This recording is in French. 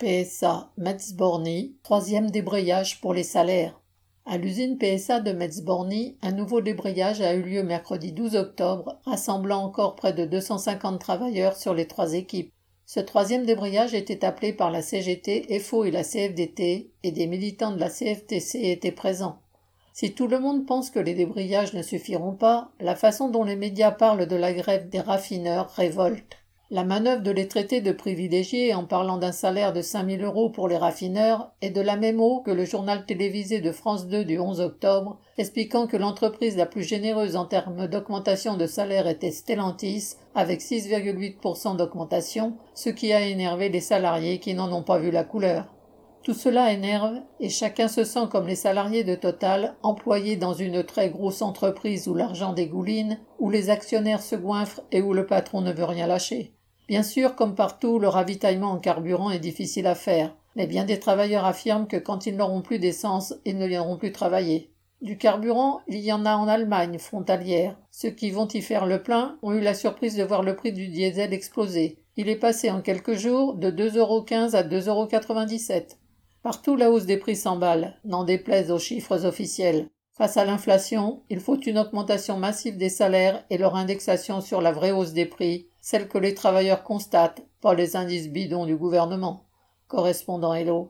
PSA Metz-Borny, troisième débrayage pour les salaires. À l'usine PSA de Metz-Borny, un nouveau débrayage a eu lieu mercredi 12 octobre, rassemblant encore près de 250 travailleurs sur les trois équipes. Ce troisième débrayage était appelé par la CGT, FO et la CFDT, et des militants de la CFTC étaient présents. Si tout le monde pense que les débrayages ne suffiront pas, la façon dont les médias parlent de la grève des raffineurs révolte. La manœuvre de les traiter de privilégiés en parlant d'un salaire de 5000 euros pour les raffineurs est de la même eau que le journal télévisé de France 2 du 11 octobre, expliquant que l'entreprise la plus généreuse en termes d'augmentation de salaire était Stellantis, avec 6,8% d'augmentation, ce qui a énervé les salariés qui n'en ont pas vu la couleur. Tout cela énerve et chacun se sent comme les salariés de Total, employés dans une très grosse entreprise où l'argent dégouline, où les actionnaires se goinfrent et où le patron ne veut rien lâcher. Bien sûr, comme partout, le ravitaillement en carburant est difficile à faire, mais bien des travailleurs affirment que quand ils n'auront plus d'essence, ils ne viendront plus travailler. Du carburant, il y en a en Allemagne, frontalière. Ceux qui vont y faire le plein ont eu la surprise de voir le prix du diesel exploser. Il est passé en quelques jours de 2,15€ à 2,97€. Partout la hausse des prix s'emballe, n'en déplaise aux chiffres officiels. Face à l'inflation, il faut une augmentation massive des salaires et leur indexation sur la vraie hausse des prix, celle que les travailleurs constatent, pas les indices bidons du gouvernement. Correspondant Hello.